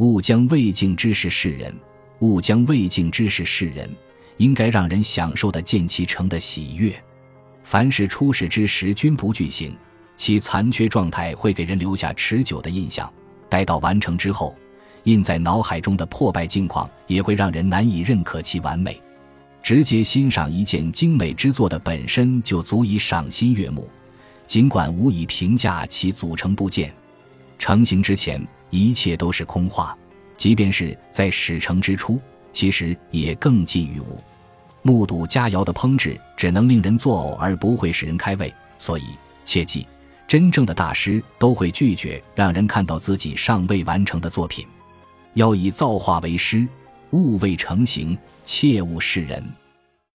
勿将未敬之事示人，勿将未敬之事示人，应该让人享受的见其成的喜悦。凡是初始之时均不具行，其残缺状态会给人留下持久的印象；待到完成之后，印在脑海中的破败境况也会让人难以认可其完美。直接欣赏一件精美之作的本身就足以赏心悦目，尽管无以评价其组成部件。成型之前，一切都是空话；即便是在始成之初，其实也更近于无。目睹佳肴的烹制，只能令人作呕，而不会使人开胃。所以，切记，真正的大师都会拒绝让人看到自己尚未完成的作品。要以造化为师，物未成形，切勿示人。